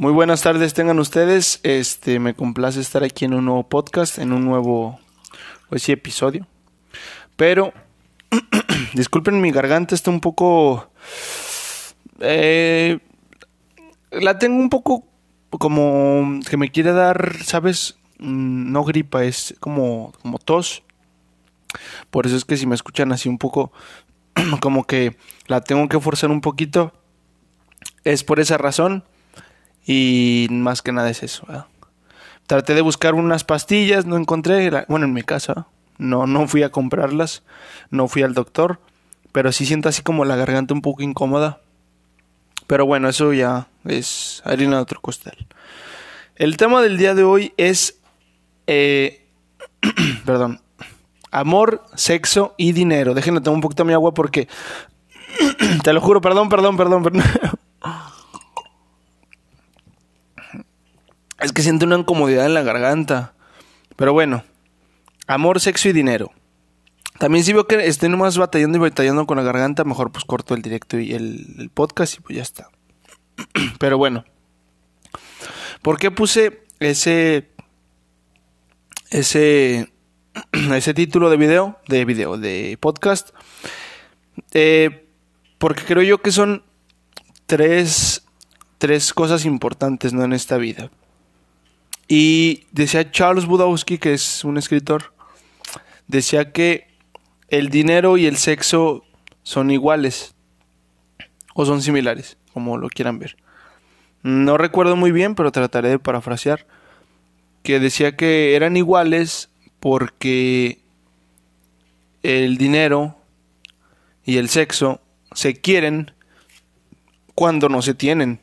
Muy buenas tardes tengan ustedes. Este, me complace estar aquí en un nuevo podcast, en un nuevo pues episodio. Pero disculpen mi garganta está un poco eh, la tengo un poco como que me quiere dar, ¿sabes? Mm, no gripa, es como como tos. Por eso es que si me escuchan así un poco como que la tengo que forzar un poquito es por esa razón y más que nada es eso. Traté de buscar unas pastillas, no encontré, bueno, en mi casa, no, no fui a comprarlas, no fui al doctor, pero sí siento así como la garganta un poco incómoda. Pero bueno, eso ya es harina de otro costal. El tema del día de hoy es, eh, perdón, amor, sexo y dinero. Déjenme tomar un poquito mi agua porque, te lo juro, perdón, perdón, perdón, perdón. Es que siento una incomodidad en la garganta. Pero bueno, amor, sexo y dinero. También si veo que estoy nomás batallando y batallando con la garganta, mejor pues corto el directo y el, podcast y pues ya está. Pero bueno. ¿Por qué puse ese ese ese título de video, de video, de podcast? Eh, porque creo yo que son tres, tres cosas importantes ¿no? en esta vida. Y decía Charles Budowski, que es un escritor, decía que el dinero y el sexo son iguales o son similares, como lo quieran ver. No recuerdo muy bien, pero trataré de parafrasear, que decía que eran iguales porque el dinero y el sexo se quieren cuando no se tienen.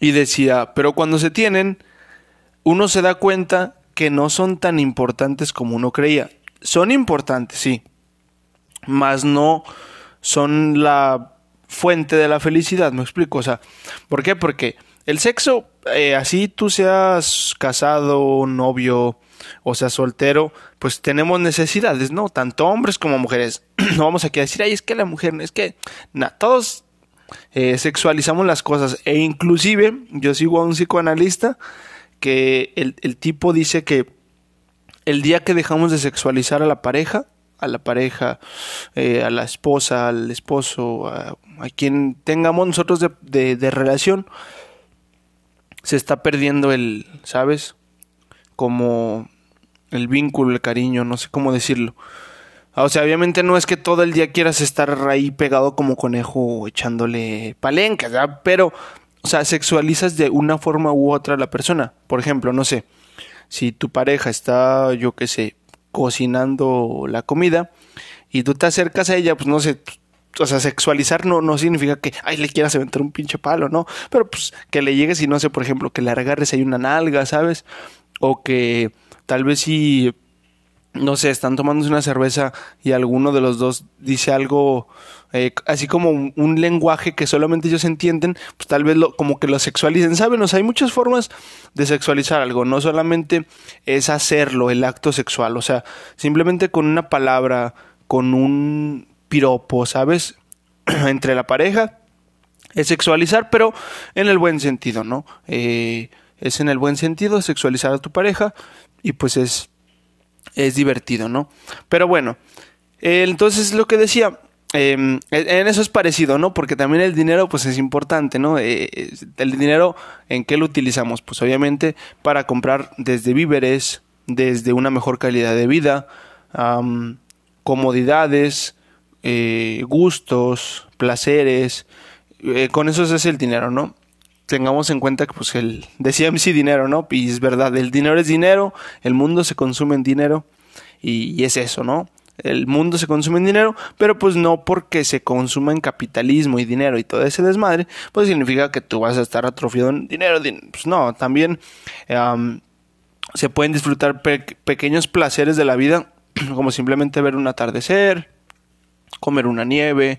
Y decía, pero cuando se tienen, uno se da cuenta que no son tan importantes como uno creía. Son importantes, sí, mas no son la fuente de la felicidad, me explico, o sea, ¿por qué? Porque el sexo, eh, así tú seas casado, novio o sea soltero, pues tenemos necesidades, ¿no? Tanto hombres como mujeres. no vamos aquí a decir, ay, es que la mujer, es que, nada, todos eh, sexualizamos las cosas e inclusive yo sigo a un psicoanalista que el, tipo dice que el día que dejamos de sexualizar a la pareja, a la pareja, eh, a la esposa, al esposo, a, quien tengamos nosotros de, de, relación, se está perdiendo el, ¿sabes? Como el vínculo, el cariño, no sé cómo decirlo. O sea, obviamente no es que todo el día quieras estar ahí pegado como conejo echándole palenca, pero, o sea, sexualizas de una forma u otra a la persona. Por ejemplo, no sé, si tu pareja está, yo qué sé, cocinando la comida y tú te acercas a ella, pues no sé, o sea, sexualizar no, no significa que, ay, le quieras aventar un pinche palo, ¿no? Pero pues que le llegues y no sé, por ejemplo, que le agarres ahí una nalga, ¿sabes? O que tal vez si no sé, están tomándose una cerveza y alguno de los dos dice algo eh, así como un, lenguaje que solamente ellos entienden, pues tal vez lo, como que lo sexualicen, ¿saben? O sea, hay muchas formas de sexualizar algo, no solamente es hacerlo, el acto sexual, o sea, simplemente con una palabra, con un piropo, ¿sabes? Entre la pareja, es sexualizar, pero en el buen sentido, ¿no? Eh, es en el buen sentido sexualizar a tu pareja y pues es es divertido, ¿no? Pero bueno, entonces lo que decía, em, en eso es parecido, ¿no? Porque también el dinero, pues es importante, ¿no? Eh, el dinero, ¿en qué lo utilizamos? Pues obviamente para comprar desde víveres, desde una mejor calidad de vida, comodidades, eh, gustos, placeres, eh, con eso es el dinero, ¿no? Tengamos en cuenta que pues el decía MC dinero, ¿no? Y es verdad, el dinero es dinero, el mundo se consume en dinero y, es eso, ¿no? El mundo se consume en dinero, pero pues no porque se consuma en capitalismo y dinero y todo ese desmadre, pues significa que tú vas a estar atrofiado en dinero. Pues no, también se pueden disfrutar pequeños placeres de la vida, como simplemente ver un atardecer, comer una nieve,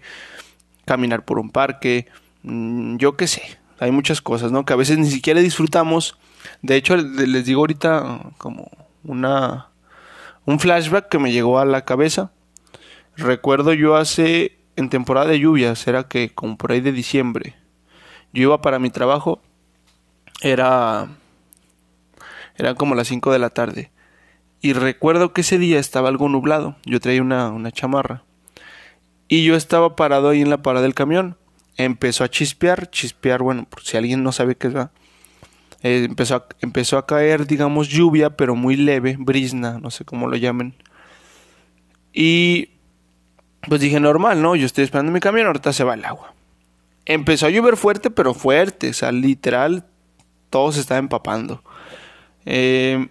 caminar por un parque, mm, yo qué sé, hay muchas cosas, ¿no? Que a veces ni siquiera disfrutamos. De hecho, les digo ahorita como una un flashback que me llegó a la cabeza. Recuerdo yo hace en temporada de lluvias, era que como por ahí de diciembre. Yo iba para mi trabajo Era. Eran como las 5 de la tarde. Y recuerdo que ese día estaba algo nublado. Yo traía una, una chamarra. Y yo estaba parado ahí en la parada del camión. Empezó a chispear. Chispear, bueno, por si alguien no sabe qué es. Eh, empezó, a, empezó a caer, digamos, lluvia, pero muy leve, brisna, no sé cómo lo llamen. Y pues dije, normal, ¿no? Yo estoy esperando mi camión, ahorita se va el agua. Empezó a llover fuerte, pero fuerte, o sea, literal, todo se estaba empapando. Eh,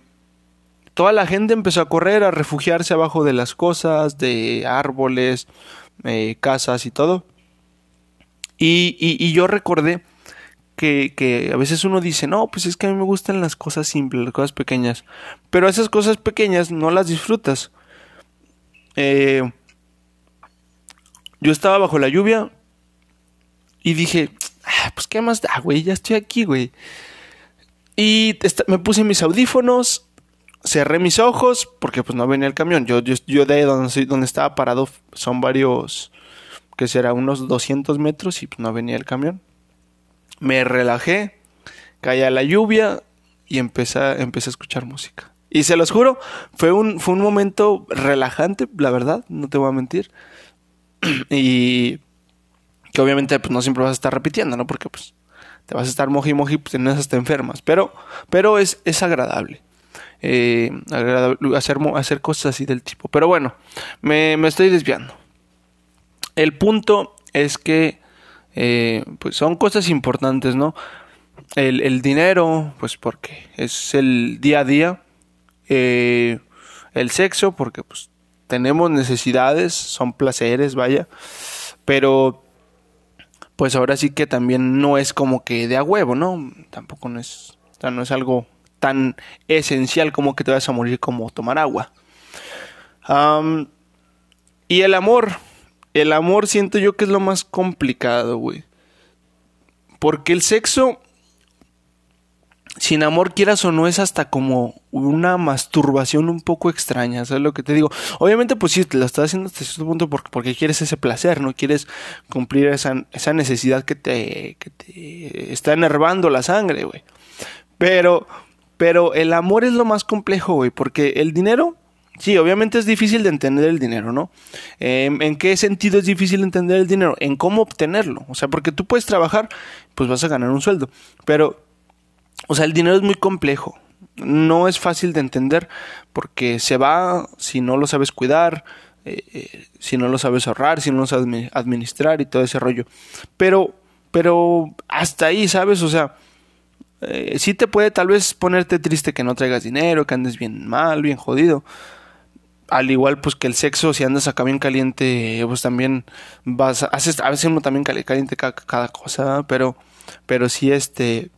toda la gente empezó a correr, a refugiarse abajo de las cosas, de árboles, eh, casas y todo. Y, yo recordé que, a veces uno dice, no, pues es que a mí me gustan las cosas simples, las cosas pequeñas. Pero esas cosas pequeñas no las disfrutas. Eh, yo estaba bajo la lluvia y dije, ah, pues qué más da, güey, ya estoy aquí, güey. Y me puse mis audífonos, cerré mis ojos, porque pues no venía el camión. Yo, yo, yo de donde, donde estaba parado son varios, que será unos 200 metros y pues no venía el camión me relajé, caía la lluvia y empecé, empecé a escuchar música. Y se los juro, fue un, fue un momento relajante, la verdad, no te voy a mentir. y que obviamente pues, no siempre vas a estar repitiendo, ¿no? Porque pues te vas a estar moji moji, pues en esas te enfermas. Pero, pero es, es agradable. Eh, agradable hacer, hacer cosas así del tipo. Pero bueno, me, me estoy desviando. El punto es que eh, pues son cosas importantes, ¿no? El, el, dinero, pues porque es el día a día. Eh, el sexo, porque pues tenemos necesidades, son placeres, vaya. Pero pues ahora sí que también no es como que de a huevo, ¿no? Tampoco no es, o sea, no es algo tan esencial como que te vas a morir como tomar agua. y el amor, el amor siento yo que es lo más complicado, güey. Porque el sexo, sin amor quieras o no, es hasta como una masturbación un poco extraña, ¿sabes lo que te digo? Obviamente, pues sí, te lo estás haciendo hasta cierto punto porque, porque quieres ese placer, ¿no? Quieres cumplir esa, esa necesidad que te, que te está enervando la sangre, güey. Pero, pero el amor es lo más complejo, güey, porque el dinero Sí, obviamente es difícil de entender el dinero, ¿no? Em, ¿En qué sentido es difícil entender el dinero? En cómo obtenerlo. O sea, porque tú puedes trabajar, pues vas a ganar un sueldo. Pero, o sea, el dinero es muy complejo. No es fácil de entender porque se va si no lo sabes cuidar, eh, eh, si no lo sabes ahorrar, si no lo sabes administrar y todo ese rollo. Pero, pero hasta ahí, ¿sabes? O sea, eh, sí te puede tal vez ponerte triste que no traigas dinero, que andes bien mal, bien jodido al igual pues que el sexo, si andas acá bien caliente, pues también vas, haces, a veces uno también caliente cada, cosa, pero, pero sí este,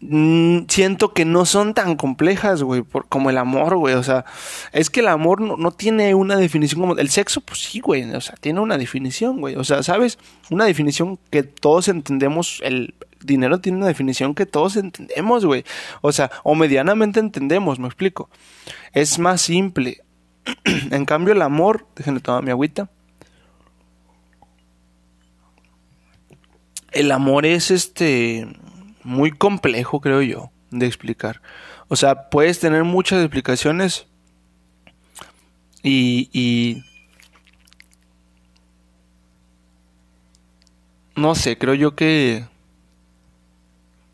mm, siento que no son tan complejas, güey, como el amor, güey, o sea, es que el amor no, no, tiene una definición como, el sexo, pues sí, güey, o sea, tiene una definición, güey, o sea, ¿sabes? Una definición que todos entendemos, el dinero tiene una definición que todos entendemos, güey, o sea, o medianamente entendemos, me explico. Es más simple. en cambio, el amor, déjenme tomar mi agüita. El amor es este muy complejo, creo yo, de explicar. O sea, puedes tener muchas explicaciones y, y no sé, creo yo que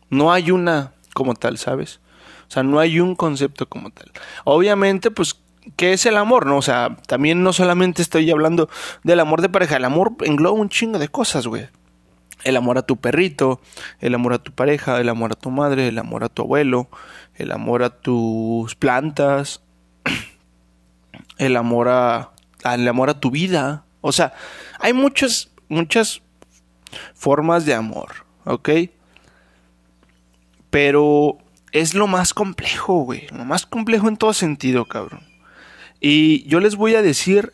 no hay una como tal, ¿sabes? O sea, no hay un concepto como tal. Obviamente, pues, ¿qué es el amor? No, o sea, también no solamente estoy hablando del amor de pareja, el amor engloba un chingo de cosas, güey. El amor a tu perrito, el amor a tu pareja, el amor a tu madre, el amor a tu abuelo, el amor a tus plantas, el amor a, el amor a tu vida. O sea, hay muchas, muchas formas de amor, ¿ok? Pero es lo más complejo, güey. Lo más complejo en todo sentido, cabrón. Y yo les voy a decir,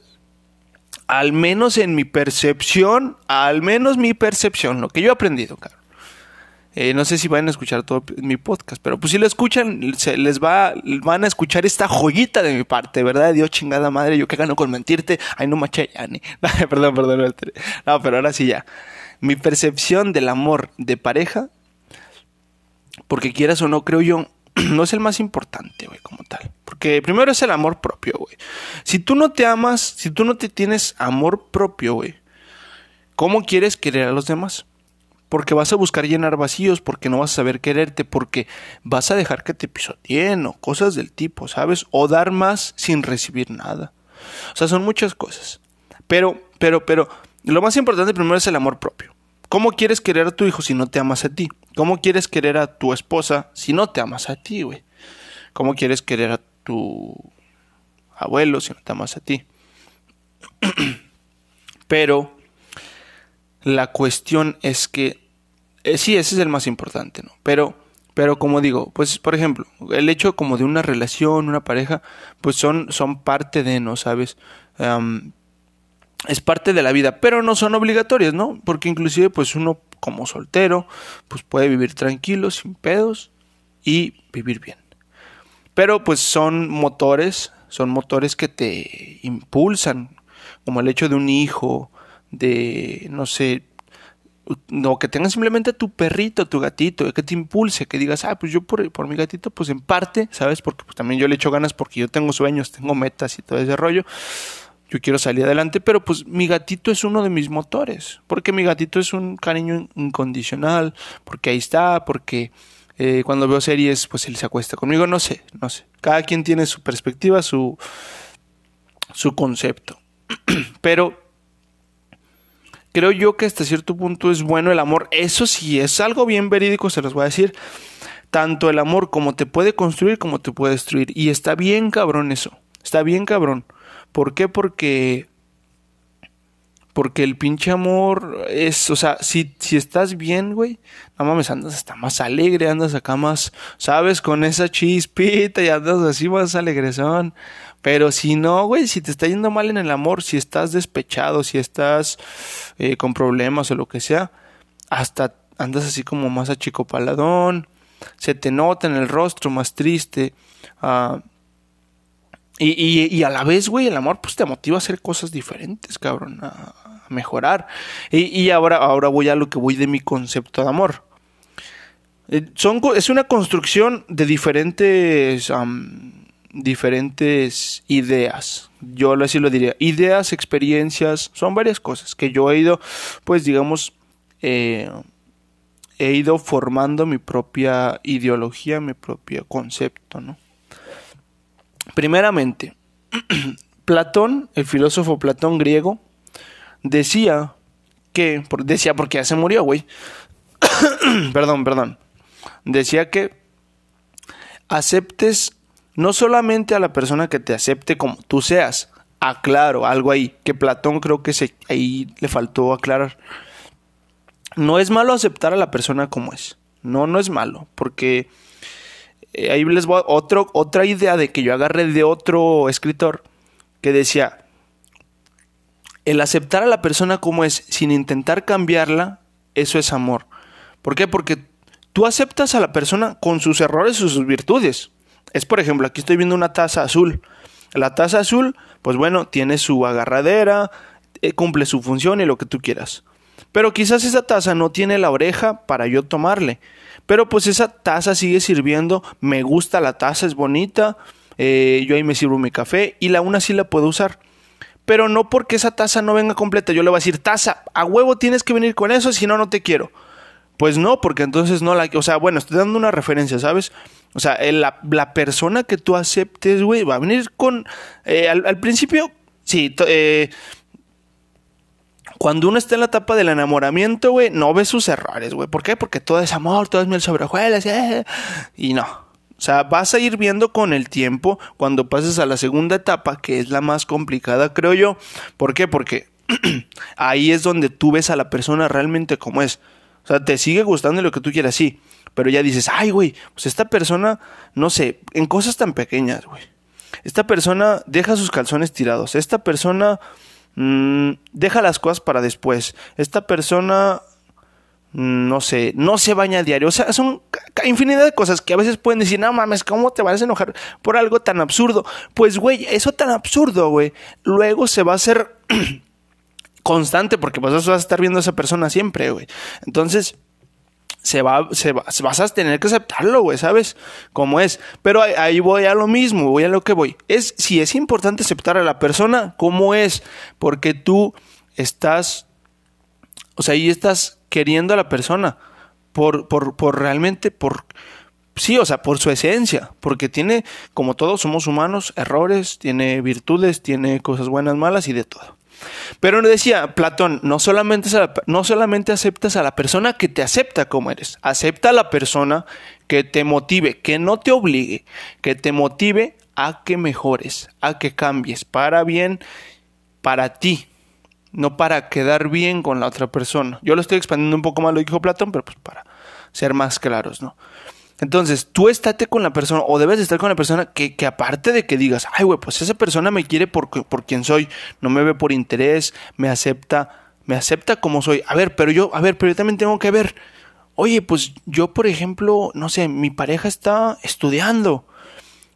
al menos en mi percepción, al menos mi percepción, lo que yo he aprendido, cabrón. Eh, no sé si van a escuchar todo mi podcast, pero pues si lo escuchan, se les va, van a escuchar esta joyita de mi parte, ¿verdad? Dios chingada madre, yo que gano con mentirte. Ay, no maché ya, ni. perdón, perdón. No, pero ahora sí ya. Mi percepción del amor de pareja porque quieras o no, creo yo, no es el más importante, güey, como tal. Porque primero es el amor propio, güey. Si tú no te amas, si tú no te tienes amor propio, güey, ¿cómo quieres querer a los demás? Porque vas a buscar llenar vacíos, porque no vas a saber quererte, porque vas a dejar que te pisoteen o cosas del tipo, ¿sabes? O dar más sin recibir nada. O sea, son muchas cosas. Pero, pero, pero, lo más importante primero es el amor propio. ¿Cómo quieres querer a tu hijo si no te amas a ti? ¿Cómo quieres querer a tu esposa si no te amas a ti, güey? ¿Cómo quieres querer a tu abuelo si no te amas a ti? Pero la cuestión es que eh, sí, ese es el más importante, ¿no? Pero pero como digo, pues por ejemplo, el hecho como de una relación, una pareja, pues son son parte de, ¿no sabes? Es parte de la vida, pero no son obligatorias, ¿no? Porque inclusive pues uno como soltero pues puede vivir tranquilo, sin pedos y vivir bien. Pero pues son motores, son motores que te impulsan, como el hecho de un hijo, de no sé, no, que tengas simplemente tu perrito, tu gatito, que te impulse, que digas, ah, pues yo por, por mi gatito, pues en parte, ¿sabes? Porque pues también yo le echo ganas porque yo tengo sueños, tengo metas y todo ese rollo yo quiero salir adelante, pero pues mi gatito es uno de mis motores, porque mi gatito es un cariño incondicional, porque ahí está, porque eh, cuando veo series, pues él se acuesta conmigo, no sé, no sé. Cada quien tiene su perspectiva, su, su concepto. pero creo yo que hasta cierto punto es bueno el amor. Eso sí, es algo bien verídico, se los voy a decir. Tanto el amor como te puede construir como te puede destruir. Y está bien cabrón eso. Está bien cabrón. ¿Por qué? Porque porque el pinche amor es, o sea, si, si estás bien, güey, no mames, andas hasta más alegre, andas acá más, ¿sabes? Con esa chispita y andas así más alegrezón. Pero si no, güey, si te está yendo mal en el amor, si estás despechado, si estás eh, con problemas o lo que sea, hasta andas así como más achicopaladón, se te nota en el rostro más triste. Uh, y, a la vez, güey, el amor pues te motiva a hacer cosas diferentes, cabrón, a, mejorar. Y, ahora, ahora voy a lo que voy de mi concepto de amor. Eh, es una construcción de diferentes, diferentes ideas. Yo así lo diría. Ideas, experiencias, son varias cosas que yo he ido, pues digamos, eh, he ido formando mi propia ideología, mi propio concepto, ¿no? Primeramente, Platón, el filósofo Platón griego, decía que, decía porque ya se murió, güey. perdón, perdón. Decía que aceptes no solamente a la persona que te acepte como tú seas. Aclaro algo ahí, que Platón creo que se, ahí le faltó aclarar. No es malo aceptar a la persona como es. No, no es malo, porque eh, ahí les voy otro, otra idea de que yo agarré de otro escritor que decía, el aceptar a la persona como es sin intentar cambiarla, eso es amor. ¿Por qué? Porque tú aceptas a la persona con sus errores y sus virtudes. Es por ejemplo, aquí estoy viendo una taza azul. La taza azul, pues bueno, tiene su agarradera, eh, cumple su función y lo que tú quieras. Pero quizás esa taza no tiene la oreja para yo tomarle. Pero pues esa taza sigue sirviendo, me gusta la taza, es bonita, eh, yo ahí me sirvo mi café y la una sí la puedo usar. Pero no porque esa taza no venga completa, yo le voy a decir, taza, a huevo tienes que venir con eso, si no, no te quiero. Pues no, porque entonces no la... O sea, bueno, estoy dando una referencia, ¿sabes? O sea, la, la persona que tú aceptes, güey, va a venir con... Eh, al, al, principio, sí, eh, cuando uno está en la etapa del enamoramiento, güey, no ve sus errores, güey. ¿Por qué? Porque todo es amor, todo es miel sobre hojuelas, eh, y no. O sea, vas a ir viendo con el tiempo cuando pases a la segunda etapa, que es la más complicada, creo yo. ¿Por qué? Porque ahí es donde tú ves a la persona realmente como es. O sea, te sigue gustando lo que tú quieras, sí. Pero ya dices, ay, güey, pues esta persona, no sé, en cosas tan pequeñas, güey. Esta persona deja sus calzones tirados. Esta persona Mm, deja las cosas para después. Esta persona, mm, no sé, no se baña a diario. O sea, son infinidad de cosas que a veces pueden decir, no mames, ¿cómo te vas a enojar por algo tan absurdo? Pues, güey, eso tan absurdo, güey, luego se va a hacer constante porque pues vas a estar viendo a esa persona siempre, güey. Entonces, se va, se va, vas a tener que aceptarlo, güey, ¿sabes? Como es. Pero ahí, voy a lo mismo, voy a lo que voy. Es si es importante aceptar a la persona como es, porque tú estás, o sea, ahí estás queriendo a la persona por, por, por realmente, por, sí, o sea, por su esencia, porque tiene, como todos somos humanos, errores, tiene virtudes, tiene cosas buenas, malas y de todo. Pero decía Platón, no solamente, no solamente aceptas a la persona que te acepta como eres, acepta a la persona que te motive, que no te obligue, que te motive a que mejores, a que cambies para bien, para ti, no para quedar bien con la otra persona. Yo lo estoy expandiendo un poco más lo dijo Platón, pero pues para ser más claros, ¿no? Entonces, tú estate con la persona, o debes estar con la persona que, que aparte de que digas, ay, güey, pues esa persona me quiere por, por quien soy, no me ve por interés, me acepta, me acepta como soy. A ver, pero yo, a ver, pero yo también tengo que ver, oye, pues yo, por ejemplo, no sé, mi pareja está estudiando,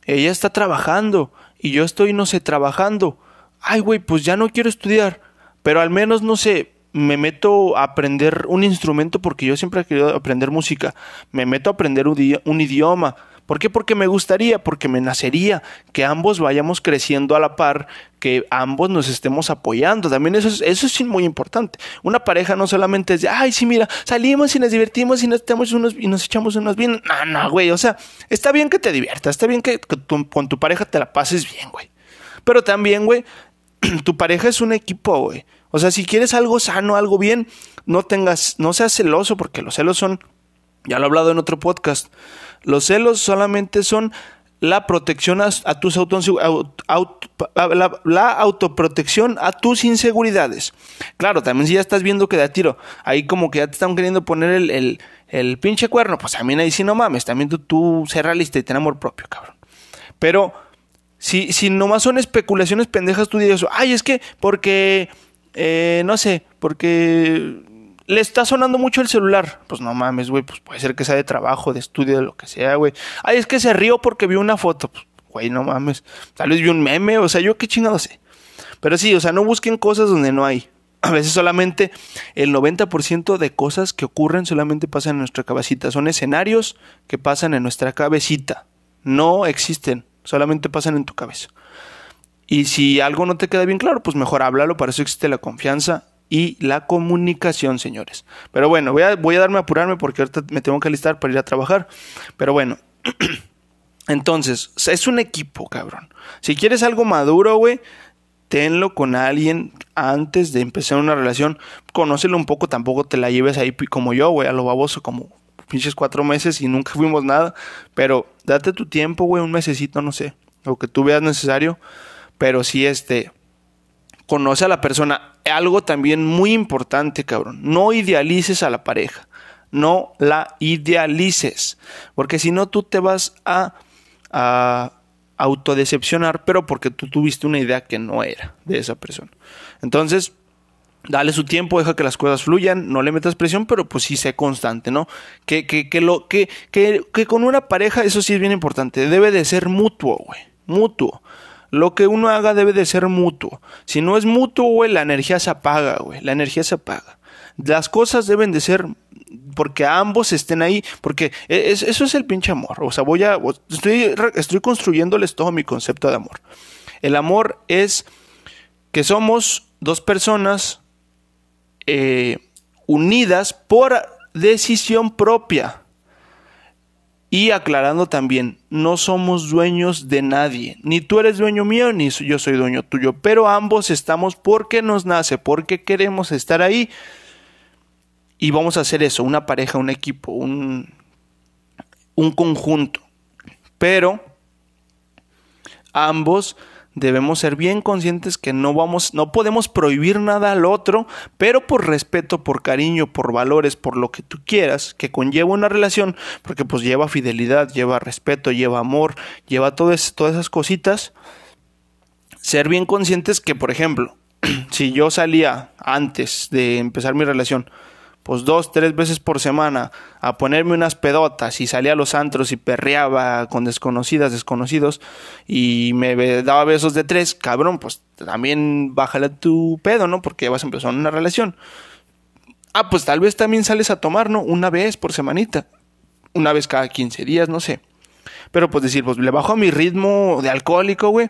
ella está trabajando, y yo estoy, no sé, trabajando. Ay, güey, pues ya no quiero estudiar, pero al menos, no sé, me meto a aprender un instrumento porque yo siempre he querido aprender música, me meto a aprender un, idioma. ¿Por qué? Porque me gustaría, porque me nacería que ambos vayamos creciendo a la par, que ambos nos estemos apoyando. También eso es, eso es muy importante. Una pareja no solamente es de, ay, sí, mira, salimos y nos divertimos y nos, unos, y nos echamos unos bien. No, no, güey. O sea, está bien que te diviertas, está bien que, con tu pareja te la pases bien, güey. Pero también, güey, tu pareja es un equipo, güey. O sea, si quieres algo sano, algo bien, no tengas, no seas celoso, porque los celos son, ya lo he hablado en otro podcast, los celos solamente son la protección a, tus autos, la, autoprotección a tus inseguridades. Claro, también si ya estás viendo que da tiro, ahí como que ya te están queriendo poner el, el, pinche cuerno, pues también ahí sí no mames, también tú, tú sé realista y ten amor propio, cabrón. Pero si, si nomás son especulaciones pendejas, tú dices, ay, es que porque eh, no sé, porque le está sonando mucho el celular. Pues no mames, güey, pues puede ser que sea de trabajo, de estudio, de lo que sea, güey. Ay, es que se rió porque vio una foto. Pues, güey, no mames. Tal vez vio un meme, o sea, yo qué chingado sé. Pero sí, o sea, no busquen cosas donde no hay. A veces solamente el 90% de cosas que ocurren solamente pasan en nuestra cabecita. Son escenarios que pasan en nuestra cabecita. No existen, solamente pasan en tu cabeza. Y si algo no te queda bien claro, pues mejor háblalo, para eso existe la confianza y la comunicación, señores. Pero bueno, voy a, voy a darme a apurarme porque ahorita me tengo que alistar para ir a trabajar. Pero bueno, entonces, es un equipo, cabrón. Si quieres algo maduro, güey, tenlo con alguien antes de empezar una relación. Conócelo un poco, tampoco te la lleves ahí como yo, güey, a lo baboso, como pinches cuatro meses y nunca fuimos nada. Pero date tu tiempo, güey, un mesecito, no sé, lo que tú veas necesario pero sí este conoce a la persona. Algo también muy importante, cabrón. No idealices a la pareja. No la idealices. Porque si no, tú te vas a, a autodecepcionar, pero porque tú tuviste una idea que no era de esa persona. Entonces, dale su tiempo, deja que las cosas fluyan, no le metas presión, pero pues sí sé constante, ¿no? Que, que, que, lo, que, que, que con una pareja, eso sí es bien importante, debe de ser mutuo, güey, mutuo lo que uno haga debe de ser mutuo. Si no es mutuo, güey, la energía se apaga, güey. La energía se apaga. Las cosas deben de ser porque ambos estén ahí, porque e, eso es el pinche amor. O sea, voy a. Estoy, estoy construyéndoles todo mi concepto de amor. El amor es que somos dos personas eh, unidas por decisión propia. Y aclarando también, no somos dueños de nadie, ni tú eres dueño mío, ni yo soy dueño tuyo, pero ambos estamos porque nos nace, porque queremos estar ahí. Y vamos a hacer eso, una pareja, un equipo, un, un conjunto. Pero ambos debemos ser bien conscientes que no vamos, no podemos prohibir nada al otro, pero por respeto, por cariño, por valores, por lo que tú quieras, que conlleva una relación, porque pues lleva fidelidad, lleva respeto, lleva amor, lleva todas, todas esas cositas, ser bien conscientes que, por ejemplo, si yo salía antes de empezar mi relación, pues dos, tres veces por semana a ponerme unas pedotas y salía a los antros y perreaba con desconocidas, desconocidos y me daba besos de tres, cabrón, pues también bájale tu pedo, ¿no? Porque vas a empezar una relación. Ah, pues tal vez también sales a tomar, ¿no? Una vez por semanita. Una vez cada 15 días, no sé. Pero pues decir, pues le bajo a mi ritmo de alcohólico, güey.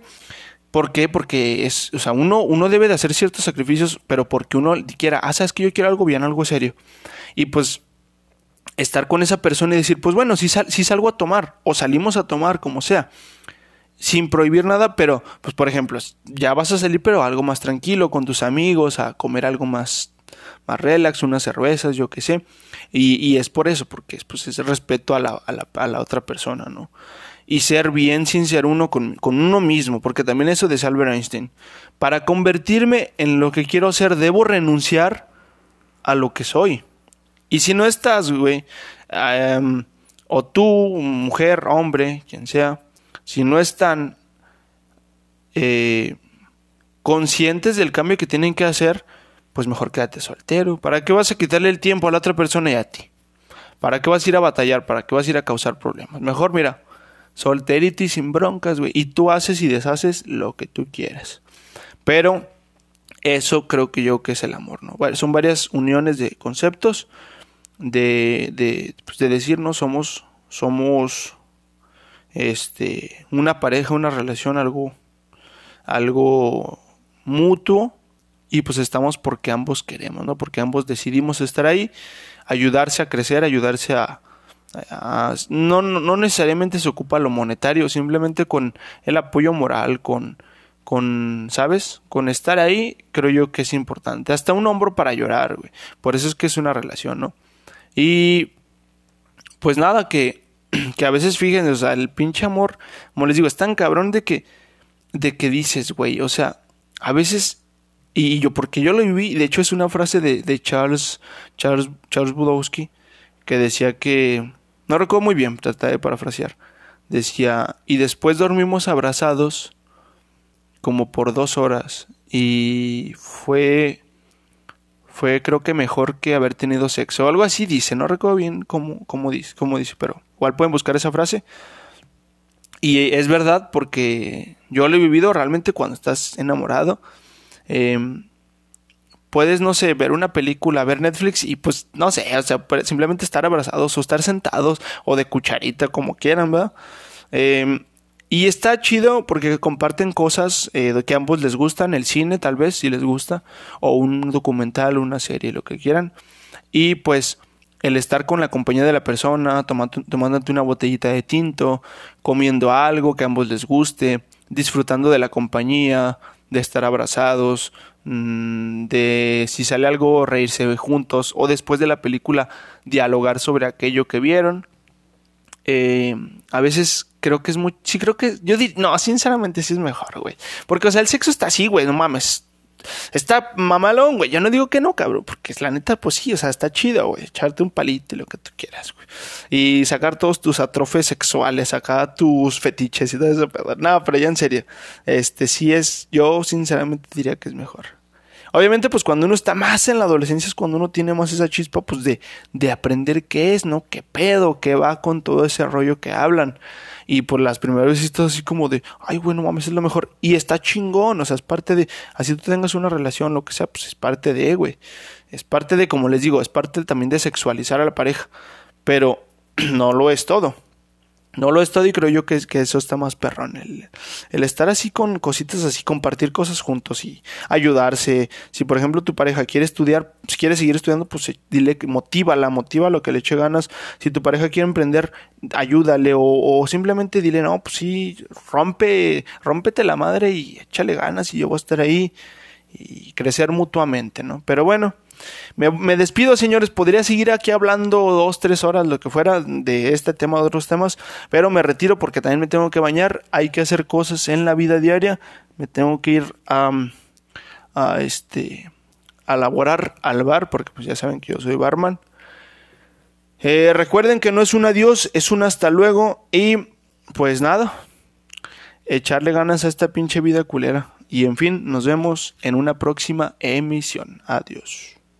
¿Por qué? Porque es, o sea, uno, uno debe de hacer ciertos sacrificios, pero porque uno quiera, ah, sabes que yo quiero algo bien, algo serio. Y pues estar con esa persona y decir, pues bueno, si, si salgo a tomar, o salimos a tomar, como sea, sin prohibir nada, pero, pues por ejemplo, ya vas a salir, pero algo más tranquilo, con tus amigos, a comer algo más, más relax, unas cervezas, yo qué sé. Y, y es por eso, porque pues, es respeto a la, a, la, a la otra persona, ¿no? Y ser bien sincero uno con, con, uno mismo, porque también eso de Albert Einstein. Para convertirme en lo que quiero ser, debo renunciar a lo que soy. Y si no estás, güey, em, o tú, mujer, hombre, quien sea, si no están eh, conscientes del cambio que tienen que hacer, pues mejor quédate soltero. ¿Para qué vas a quitarle el tiempo a la otra persona y a ti? ¿Para qué vas a ir a batallar? ¿Para qué vas a ir a causar problemas? Mejor, mira, Solterity sin broncas, güey. Y tú haces y deshaces lo que tú quieras. Pero eso creo que yo que es el amor, ¿no? Bueno, son varias uniones de conceptos de, de, pues de decir, ¿no? Somos, somos este, una pareja, una relación, algo, algo mutuo. Y pues estamos porque ambos queremos, ¿no? Porque ambos decidimos estar ahí, ayudarse a crecer, ayudarse a, no, no, necesariamente se ocupa lo monetario, simplemente con el apoyo moral, con, con, ¿sabes? Con estar ahí, creo yo que es importante. Hasta un hombro para llorar, güey. Por eso es que es una relación, ¿no? Y, pues nada, que, que a veces fíjense, o sea, el pinche amor, como les digo, es tan cabrón de que, de que dices, güey, o sea, a veces y yo porque yo lo viví de hecho es una frase de, de Charles Charles Charles Budowski que decía que no recuerdo muy bien, traté de parafrasear. Decía, y después dormimos abrazados como por dos horas. Y fue, fue creo que mejor que haber tenido sexo. Algo así dice, no recuerdo bien cómo, cómo, dice, cómo dice, pero igual pueden buscar esa frase. Y es verdad porque yo lo he vivido realmente cuando estás enamorado. Eh, puedes, no sé, ver una película, ver Netflix y pues, no sé, o sea, simplemente estar abrazados o estar sentados o de cucharita, como quieran, ¿verdad? Em, y está chido porque comparten cosas eh, que a ambos les gustan, el cine tal vez, si les gusta, o un documental, una serie, lo que quieran. Y pues el estar con la compañía de la persona, tomándote una botellita de tinto, comiendo algo que a ambos les guste, disfrutando de la compañía, de estar abrazados, de si sale algo reírse juntos o después de la película dialogar sobre aquello que vieron. Eh, a veces creo que es muy... Sí, creo que... Yo. No, sinceramente sí es mejor, güey. Porque, o sea, el sexo está así, güey, no mames. Está mamalón, güey. Yo no digo que no, cabrón. Porque la neta, pues sí, o sea, está chido, güey. Echarte un palito y lo que tú quieras, güey. Y sacar todos tus atrofes sexuales, sacar tus fetiches y todo eso. Pero, no, pero ya en serio. Este sí es. Yo sinceramente diría que es mejor. Obviamente, pues cuando uno está más en la adolescencia es cuando uno tiene más esa chispa, pues de, de aprender qué es, ¿no? ¿Qué pedo? ¿Qué va con todo ese rollo que hablan? Y por las primeras veces estás así como de, ay, bueno, mames, es lo mejor. Y está chingón, o sea, es parte de, así tú tengas una relación, lo que sea, pues es parte de, güey. Es parte de, como les digo, es parte también de sexualizar a la pareja. Pero no lo es todo. No lo es todo y creo yo que, que eso está más perrón. El, el, estar así con cositas así, compartir cosas juntos y ayudarse. Si por ejemplo tu pareja quiere estudiar, si quiere seguir estudiando, pues eh, dile que motívala, motiva lo que le eche ganas. Si tu pareja quiere emprender, ayúdale o, o simplemente dile, no, pues sí, rompe, rómpete la madre y échale ganas y yo voy a estar ahí y crecer mutuamente, ¿no? Pero bueno, me, despido, señores. Podría seguir aquí hablando dos, tres horas, lo que fuera, de este tema de otros temas, pero me retiro porque también me tengo que bañar. Hay que hacer cosas en la vida diaria. Me tengo que ir a, a este a laborar al bar, porque pues ya saben que yo soy barman. Eh, recuerden que no es un adiós, es un hasta luego. Y pues nada, echarle ganas a esta pinche vida culera. Y en fin, nos vemos en una próxima emisión. Adiós.